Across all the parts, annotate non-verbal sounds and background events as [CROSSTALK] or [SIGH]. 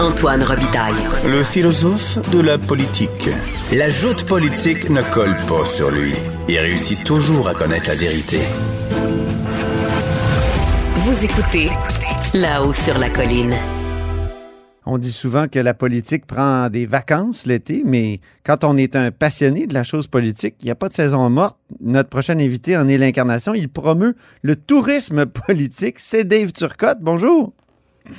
Antoine Robitaille. Le philosophe de la politique. La joute politique ne colle pas sur lui. Il réussit toujours à connaître la vérité. Vous écoutez là-haut sur la colline. On dit souvent que la politique prend des vacances l'été, mais quand on est un passionné de la chose politique, il n'y a pas de saison morte. Notre prochain invité en est l'incarnation. Il promeut le tourisme [LAUGHS] politique. C'est Dave Turcotte. Bonjour.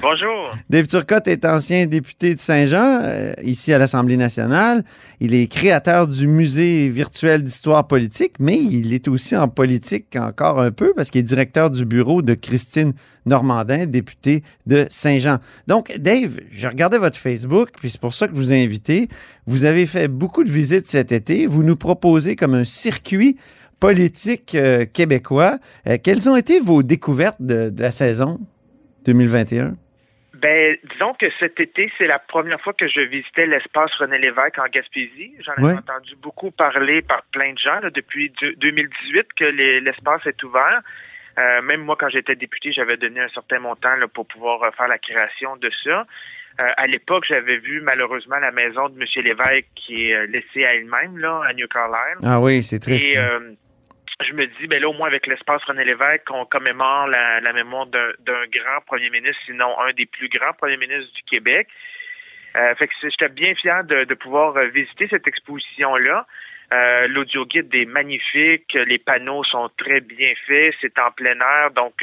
Bonjour. Dave Turcotte est ancien député de Saint-Jean, euh, ici à l'Assemblée nationale. Il est créateur du musée virtuel d'histoire politique, mais il est aussi en politique encore un peu parce qu'il est directeur du bureau de Christine Normandin, députée de Saint-Jean. Donc, Dave, je regardais votre Facebook, puis c'est pour ça que je vous ai invité. Vous avez fait beaucoup de visites cet été. Vous nous proposez comme un circuit politique euh, québécois. Euh, quelles ont été vos découvertes de, de la saison? 2021? Ben, disons que cet été, c'est la première fois que je visitais l'espace René Lévesque en Gaspésie. J'en ai entendu beaucoup parler par plein de gens là, depuis deux- 2018 que les- l'espace est ouvert. Euh, même moi, quand j'étais député, j'avais donné un certain montant là, pour pouvoir euh, faire la création de ça. Euh, à l'époque, j'avais vu malheureusement la maison de M. Lévesque qui est laissée à elle-même là, à New Carlisle. Ah oui, c'est triste. Et euh, je me dis, ben là, au moins avec l'espace René Lévesque, on commémore la, mémoire d'un grand premier ministre, sinon un des plus grands premiers ministres du Québec. Euh, fait que j'étais bien fier de, pouvoir euh, visiter cette exposition-là. Euh, L'audio guide est magnifique, les panneaux sont très bien faits, c'est en plein air, donc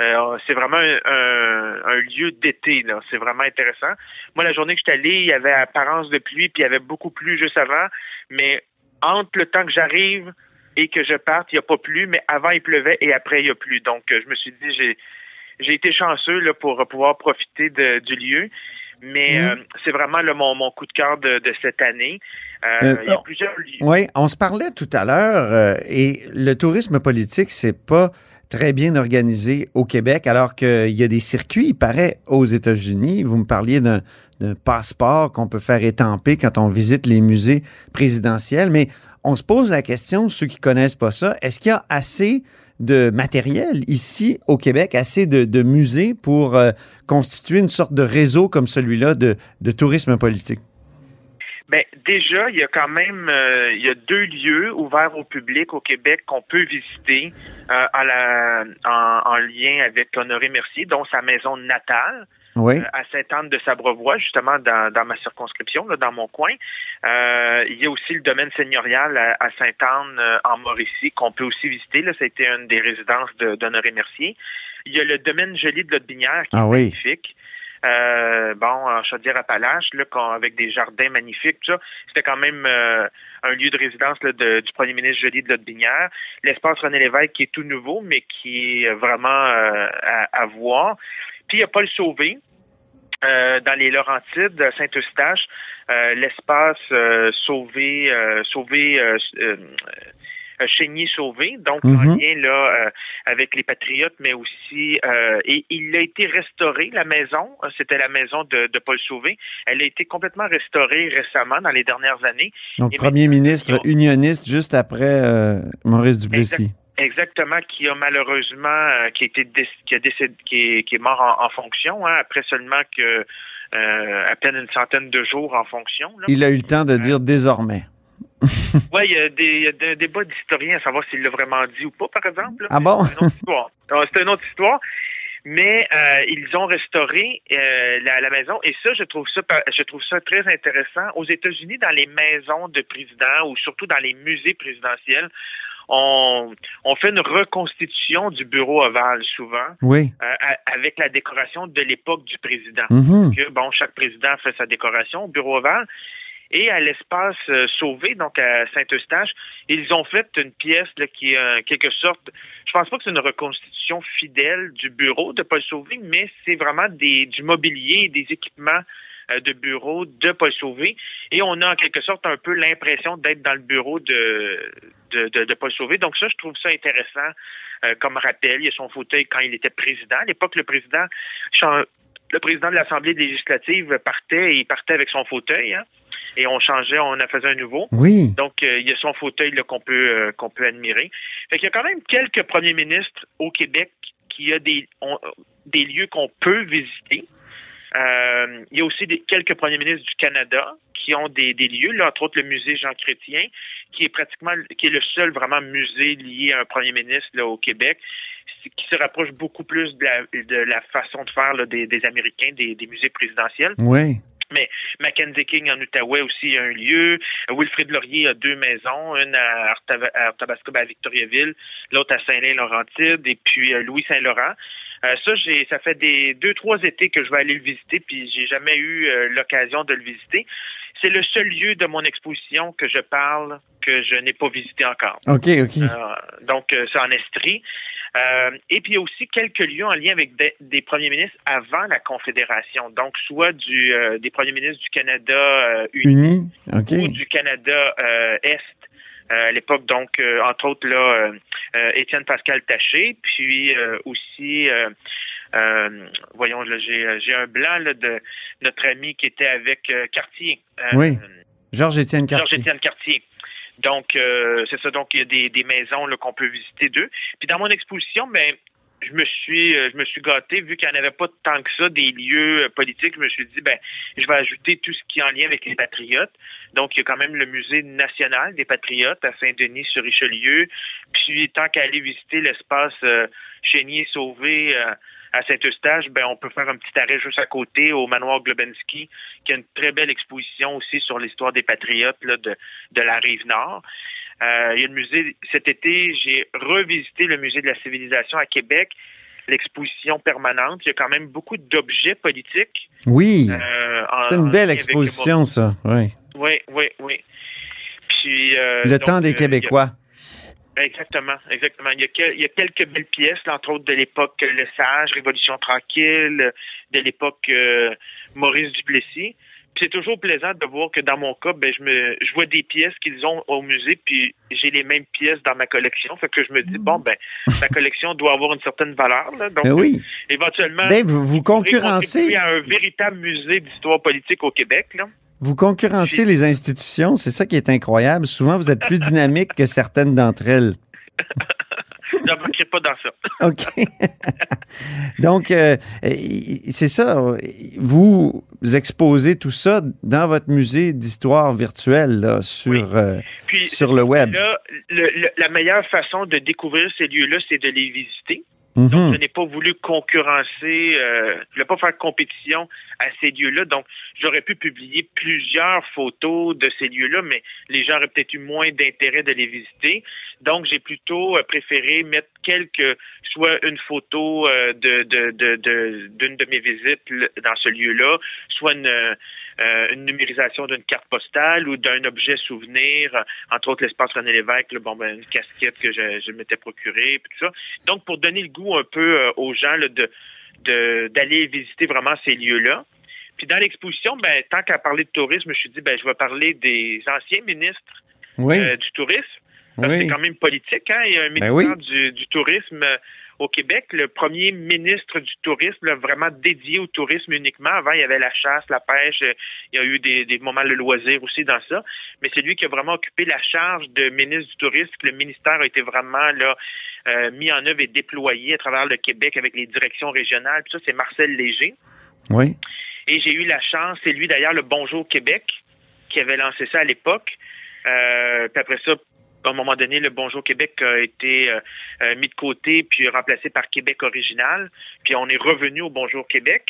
euh, c'est vraiment un, lieu d'été. C'est vraiment intéressant. Moi, la journée que j'étais allé, il y avait apparence de pluie, puis il y avait beaucoup plu juste avant, mais entre le temps que j'arrive et que je parte, il n'y a pas plu, mais avant il pleuvait et après il y a plu. Donc euh, je me suis dit j'ai j'ai été chanceux là, pour pouvoir profiter de- du lieu. Mais Mhm. euh, c'est vraiment là, mon, mon coup de cœur de, de cette année. Euh, Euh, il y a oh. plusieurs lieux. Oui, on se parlait tout à l'heure euh, et le tourisme politique, c'est pas très bien organisé au Québec, alors qu'il y a des circuits, il paraît, aux États-Unis. Vous me parliez d'un d'un passeport qu'on peut faire étamper quand on visite les musées présidentiels, mais on se pose la question, ceux qui connaissent pas ça, est-ce qu'il y a assez de matériel ici au Québec, assez de, musées pour euh, constituer une sorte de réseau comme celui-là de, tourisme politique? Ben, déjà, il y a quand même euh, il y a deux lieux ouverts au public au Québec qu'on peut visiter euh, en lien avec Honoré Mercier, dont sa maison natale. Oui. euh, à Sainte-Anne de Sabrevois, justement dans, dans ma circonscription, là, dans mon coin. Euh, il y a aussi le domaine seigneurial à, à Sainte-Anne euh, en Mauricie qu'on peut aussi visiter. Là, ça a été une des résidences de- d'Honoré Mercier. Il y a le domaine joli de Lotbinière qui Ah est oui. magnifique. Euh, bon, en Chaudière-Appalaches, là, qu'on- avec des jardins magnifiques, tout ça. C'était quand même euh, un lieu de résidence là, de- du premier ministre Joly de Lotbinière. L'espace René Lévesque qui est tout nouveau, mais qui est vraiment euh, à, à voir. Puis il y a Paul Sauvé, euh, dans les Laurentides, à Saint-Eustache, euh, l'espace euh, sauvé, euh, sauvé, euh, euh, euh, Chénier sauvé, donc en Mhm. lien là euh, avec les patriotes, mais aussi euh, et il a été restauré la maison. euh, C'était la maison de, de Paul Sauvé. Elle a été complètement restaurée récemment dans les dernières années. Donc, Et premier ministre ont- unioniste juste après euh, Maurice Duplessis. Exactement, qui a malheureusement, euh, qui a été qui a décédé, qui est, qui est mort en, en fonction, hein, après seulement que euh, à peine une centaine de jours en fonction. Là. Il a eu le temps de dire désormais. [LAUGHS] Ouais, il y a des, il y a des débats d'historiens à savoir s'il l'a vraiment dit ou pas, par exemple. là. Ah bon? C'est une autre histoire. [LAUGHS] C'est une autre histoire. Mais euh, ils ont restauré euh, la, la maison et ça, je trouve ça, je trouve ça très intéressant. Aux États-Unis, dans les maisons de présidents ou surtout dans les musées présidentiels, on, on fait une reconstitution du bureau ovale souvent Oui. euh, avec la décoration de l'époque du président. Mhm. Que, bon, chaque président fait sa décoration au bureau ovale. Et à l'espace euh, Sauvé, donc à Saint-Eustache, ils ont fait une pièce là, qui est en quelque sorte, je pense pas que c'est une reconstitution fidèle du bureau de Paul Sauvé, mais c'est vraiment des, du mobilier et des équipements euh, de bureau de Paul Sauvé. Et on a en quelque sorte un peu l'impression d'être dans le bureau de, de, de, de Paul Sauvé. Donc ça, je trouve ça intéressant euh, comme rappel. Il y a son fauteuil quand il était président. À l'époque, le président, le président de l'Assemblée législative partait et il partait avec son fauteuil. hein. et on changeait, on en faisait un nouveau. Oui. Donc, euh, il y a son fauteuil qu'on peut euh, qu'on peut admirer. Fait qu'il y a quand même quelques premiers ministres au Québec qui a des ont- des lieux qu'on peut visiter. Euh, il y a aussi des, quelques premiers ministres du Canada qui ont des, des lieux, là, entre autres le musée Jean Chrétien, qui est pratiquement qui est le seul vraiment musée lié à un premier ministre là, au Québec, qui se rapproche beaucoup plus de la, de la façon de faire là, des, des Américains, des, des musées présidentiels. Oui. Mackenzie King en Outaouais aussi a un lieu. Wilfrid Laurier a deux maisons, une à Arthabasca, ben, à Victoriaville, l'autre à Saint-Lin-Laurentide, et puis euh, Louis-Saint-Laurent. Euh, ça, j'ai, ça fait des deux, trois étés que je vais aller le visiter, puis j'ai jamais eu euh, l'occasion de le visiter. C'est le seul lieu de mon exposition que je parle que je n'ai pas visité encore. OK, OK. Euh, donc, euh, c'est en Estrie. Euh, et puis, il y a aussi quelques lieux en lien avec des, des premiers ministres avant la Confédération. Donc, soit du, euh, des premiers ministres du Canada euh, uni Uni. OK. ou du Canada euh, Est. euh, à l'époque, donc, euh, entre autres, là, euh, euh, Étienne Pascal Taché, puis euh, aussi, euh, euh, voyons, là, j'ai, j'ai un blanc là, de notre ami qui était avec euh, Cartier. Euh, Oui. Georges-Étienne Cartier. Georges-Étienne Cartier. Donc, euh, c'est ça. Donc, il y a des, des maisons là, qu'on peut visiter d'eux. Puis dans mon exposition, ben, je me suis euh, je me suis gâté, vu qu'il n'y en avait pas tant que ça des lieux euh, politiques, je me suis dit, ben, je vais ajouter tout ce qui est en lien avec les patriotes. Donc, il y a quand même le musée national des patriotes à Saint-Denis-sur-Richelieu. Puis, tant qu'à aller visiter l'espace euh, Chénier-Sauvé euh, à Saint-Eustache, ben, on peut faire un petit arrêt juste à côté au manoir Globensky, qui a une très belle exposition aussi sur l'histoire des patriotes de, de la rive nord. Euh, il y a le musée, cet été, j'ai revisité le musée de la civilisation à Québec, l'exposition permanente. Il y a quand même beaucoup d'objets politiques. Oui. euh, C'est une belle exposition, ça. Oui. Oui, oui, oui. Puis, euh, Le donc, temps euh, des a- Québécois. Exactement, exactement. Il y, a quel- il y a quelques belles pièces, entre autres de l'époque Le Sage, Révolution tranquille, de l'époque euh, Maurice Duplessis. C'est toujours plaisant de voir que dans mon cas, ben, je me je vois des pièces qu'ils ont au musée, puis j'ai les mêmes pièces dans ma collection. Fait que je me dis, bon, ben, ma collection doit avoir une certaine valeur. Là, donc, Ben oui. éventuellement, Dave, vous, vous concurrencez, à un véritable musée d'histoire politique au Québec. Là. vous concurrencez les institutions. C'est ça qui est incroyable. Souvent, vous êtes plus dynamique que certaines d'entre elles. [LAUGHS] N'embarquez pas dans ça. [LAUGHS] OK. [LAUGHS] Donc, euh, euh, c'est ça. Vous exposez tout ça dans votre musée d'histoire virtuelle là, sur, Oui. euh, Puis, sur le web. Là, le- le- la meilleure façon de découvrir ces lieux-là, c'est de les visiter. Mhm. Donc, je n'ai pas voulu concurrencer, euh, je n'ai pas faire compétition à ces lieux-là. Donc, j'aurais pu publier plusieurs photos de ces lieux-là, mais les gens auraient peut-être eu moins d'intérêt de les visiter. Donc, j'ai plutôt euh, préféré mettre quelques, soit une photo euh, de de- de- d'une de, mes visites dans ce lieu-là, soit une, numérisation d'une carte postale ou d'un objet souvenir, entre autres l'espace René Lévesque, là, bon, ben, une casquette que je, m'étais procurée, tout ça. Donc, pour donner le goût un peu euh, aux gens là, de d'aller visiter vraiment ces lieux-là. Puis dans l'exposition, ben, tant qu'à parler de tourisme, je me suis dit, ben, je vais parler des anciens ministres Oui, euh, du tourisme. Parce que oui. c'est quand même politique, hein? Il y a un Ben ministère oui. du, du tourisme euh, au Québec, le premier ministre du tourisme, là, vraiment dédié au tourisme uniquement. Avant, il y avait la chasse, la pêche, euh, il y a eu des, des moments de loisir aussi dans ça. Mais c'est lui qui a vraiment occupé la charge de ministre du tourisme. Le ministère a été vraiment là euh, mis en œuvre et déployé à travers le Québec avec les directions régionales. Puis ça, c'est Marcel Léger. Oui. Et j'ai eu la chance, c'est lui d'ailleurs le Bonjour Québec qui avait lancé ça à l'époque. Euh, puis après ça, à un moment donné, le Bonjour Québec a été euh, euh, mis de côté puis remplacé par Québec original. Puis on est revenu au Bonjour Québec.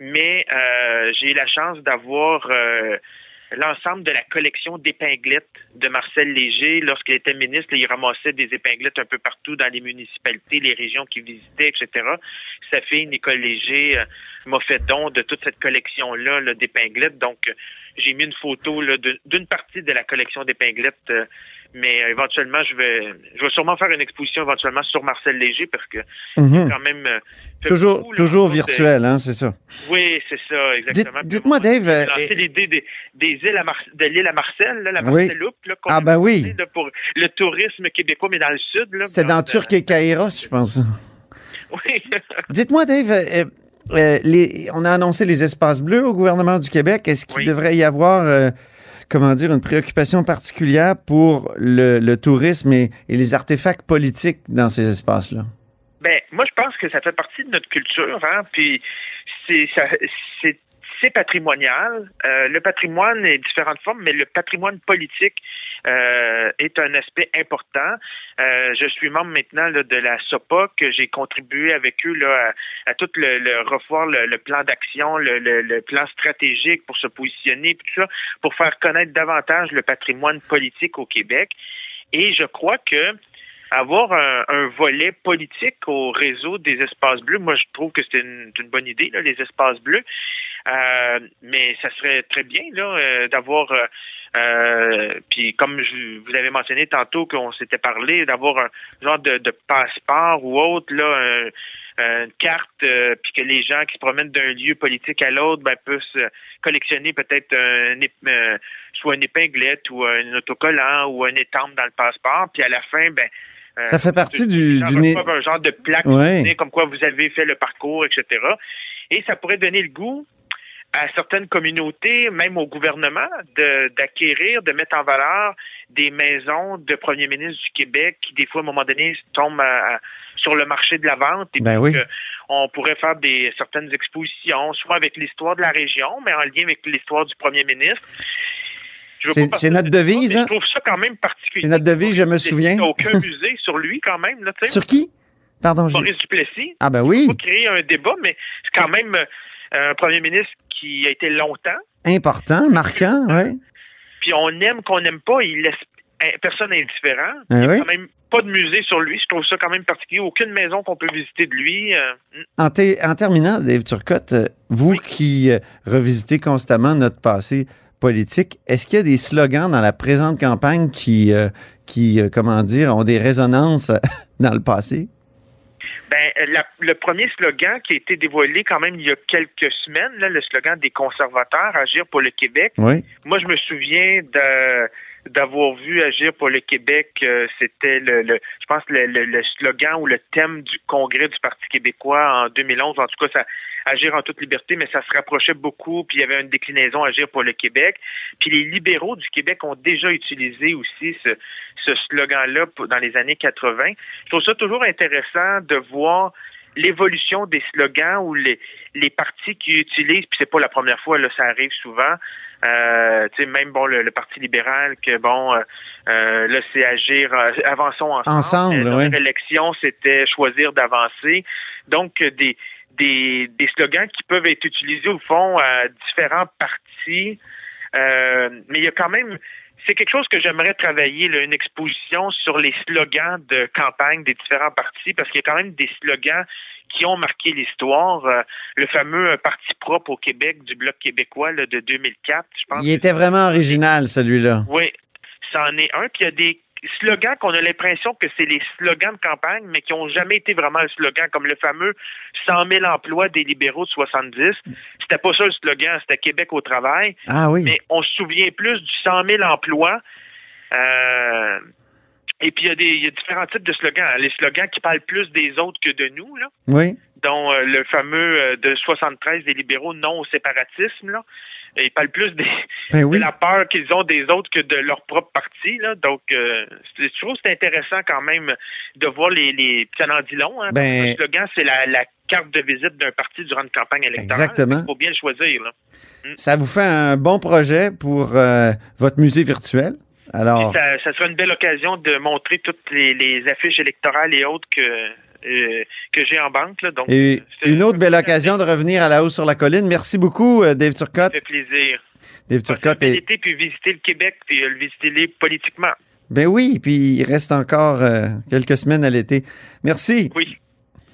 Mais euh, j'ai eu la chance d'avoir l'ensemble de la collection d'épinglettes de Marcel Léger. Lorsqu'il était ministre, il ramassait des épinglettes un peu partout dans les municipalités, les régions qu'il visitait, etc. Sa fille, Nicole Léger, m'a fait don de toute cette collection-là là, d'épinglettes. Donc, euh, j'ai mis une photo d'une partie de la collection d'épinglettes. euh, mais euh, éventuellement, je vais, je vais sûrement faire une exposition éventuellement sur Marcel Léger parce que Mhm. quand même euh, Toujours, beaucoup, là, toujours de- virtuel, hein, c'est ça. oui, c'est ça, exactement. Dites- dites-moi, Dave, euh, lancé et- l'idée des, des îles à Mar- de l'île à Marcel, là, la Oui. Marceloupe, là, qu'on Ah, ben oui. là, pour le tourisme québécois, mais dans le sud. là, C'était dans euh, Turc et Kairos, je pense. Oui. [LAUGHS] Dites-moi, Dave, euh, les- on a annoncé les espaces bleus au gouvernement du Québec. Est-ce qu'il Oui. devrait y avoir, euh, comment dire, une préoccupation particulière pour le, le tourisme et, et les artefacts politiques dans ces espaces-là? Ben, moi, je pense que ça fait partie de notre culture, hein, puis c'est c'est patrimonial. Euh, le patrimoine est différentes formes, mais le patrimoine politique euh, est un aspect important. Euh, je suis membre maintenant de la que j'ai contribué avec eux à, tout le, le revoir le, plan d'action, le, plan stratégique pour se positionner, tout ça, pour faire connaître davantage le patrimoine politique au Québec. Et je crois que avoir un, un volet politique au réseau des espaces bleus, moi je trouve que c'est une, bonne idée, là, les espaces bleus. Euh, mais ça serait très bien là euh, d'avoir euh, puis comme je, vous avez mentionné tantôt qu'on s'était parlé d'avoir un genre de, passeport ou autre là un- une carte puis que les gens qui se promènent d'un lieu politique à l'autre ben puissent collectionner peut-être un, soit une épinglette ou un autocollant ou un étampe dans le passeport puis à la fin ben Ça fait partie du- du un genre de plaque Ouais. comme quoi vous avez fait le parcours, etc. Et ça pourrait donner le goût à certaines communautés, même au gouvernement, de- d'acquérir, de, mettre en valeur des maisons de premiers ministres du Québec qui, des fois, à un moment donné, tombent à- à- sur le marché de la vente. Et Ben puis oui. on pourrait faire des certaines expositions, soit avec l'histoire de la région, mais en lien avec l'histoire du premier ministre. C'est- notre devise, hein? Je trouve ça quand même particulier. C'est notre devise, je me souviens. Il n'y a aucun [LAUGHS] musée sur lui, quand même. Là. Sur qui? Pardon. Maurice Duplessis. Ah ben oui, Pas créer un débat, mais c'est quand même euh, un premier ministre qui a été longtemps. important, marquant, oui. Puis on aime qu'on n'aime pas, il laisse personne indifférent. Ah Il n'y a oui? quand même pas de musée sur lui. Je trouve ça quand même particulier. Aucune maison qu'on peut visiter de lui. euh. En, terminant, Dave Turcotte, euh, vous qui revisitez constamment notre passé politique, est-ce qu'il y a des slogans dans la présente campagne qui, euh, qui euh, comment dire, ont des résonances euh, [LAUGHS] dans le passé? Ben, la- le premier slogan qui a été dévoilé quand même il y a quelques semaines, là, le slogan des conservateurs, Agir pour le Québec, Oui. Moi, je me souviens de d'avoir vu Agir pour le Québec, euh, c'était le, le- je pense le, slogan ou le thème du congrès du Parti québécois en 2011. En tout cas, ça Agir en toute liberté, mais ça se rapprochait beaucoup. Puis il y avait une déclinaison Agir pour le Québec. Puis les libéraux du Québec ont déjà utilisé aussi ce, ce slogan-là dans les années 80. Je trouve ça toujours intéressant de voir l'évolution des slogans ou les, les partis qui utilisent, puis c'est pas la première fois, là, ça arrive souvent. Euh, tu sais, même bon, le, le Parti libéral, que bon, euh, euh, là, c'est agir, euh, avançons ensemble. Ensemble, Euh, oui. Leur élection, c'était choisir d'avancer. Donc, des, des, des slogans qui peuvent être utilisés au fond à différents partis. Euh, mais il y a quand même c'est quelque chose que j'aimerais travailler, là, une exposition sur les slogans de campagne des différents partis, parce qu'il y a quand même des slogans qui ont marqué l'histoire. Euh, le fameux euh, Parti propre au Québec du Bloc québécois là, de 2004, je pense. Il était vraiment original, celui-là. Oui, c'en est un. Puis il y a des slogans qu'on a l'impression que c'est les slogans de campagne, mais qui n'ont jamais été vraiment un slogan, comme le fameux 100 000 emplois des libéraux de 70. C'était pas ça le slogan, c'était Québec au travail. Ah oui. Mais on se souvient plus du 100 000 emplois. Euh, et puis, il y, a des, il y a différents types de slogans. Les slogans qui parlent plus des autres que de nous, là, Oui. Dont euh, le fameux euh, de 73 des libéraux non au séparatisme. Là. Et ils parlent plus des, Ben oui. de la peur qu'ils ont des autres que de leur propre parti. Là. Donc, euh, je trouve que c'est intéressant quand même de voir les... les ça en dit long. Hein, Ben- Un slogan, c'est la, la carte de visite d'un parti durant une campagne électorale. Exactement. Il faut bien le choisir. Là. Ça vous fait un bon projet pour euh, votre musée virtuel? Alors, Ça, ça sera une belle occasion de montrer toutes les, les affiches électorales et autres que, euh, que j'ai en banque. Là. Donc, et c'est- une autre belle ça occasion de revenir à la hausse sur la colline. Merci beaucoup, euh, Dave Turcotte. fait plaisir. Dave Turcotte l'été, puis visiter le Québec, puis euh, le visiter politiquement. Ben oui, puis il reste encore euh, quelques semaines à l'été. Merci. Oui.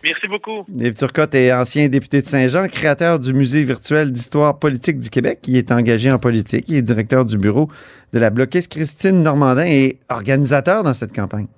Merci beaucoup. Dave Turcotte est ancien député de Saint-Jean, créateur du Musée virtuel d'histoire politique du Québec. Il est engagé en politique. Il est directeur du bureau de la bloquiste Christine Normandin et organisateur dans cette campagne.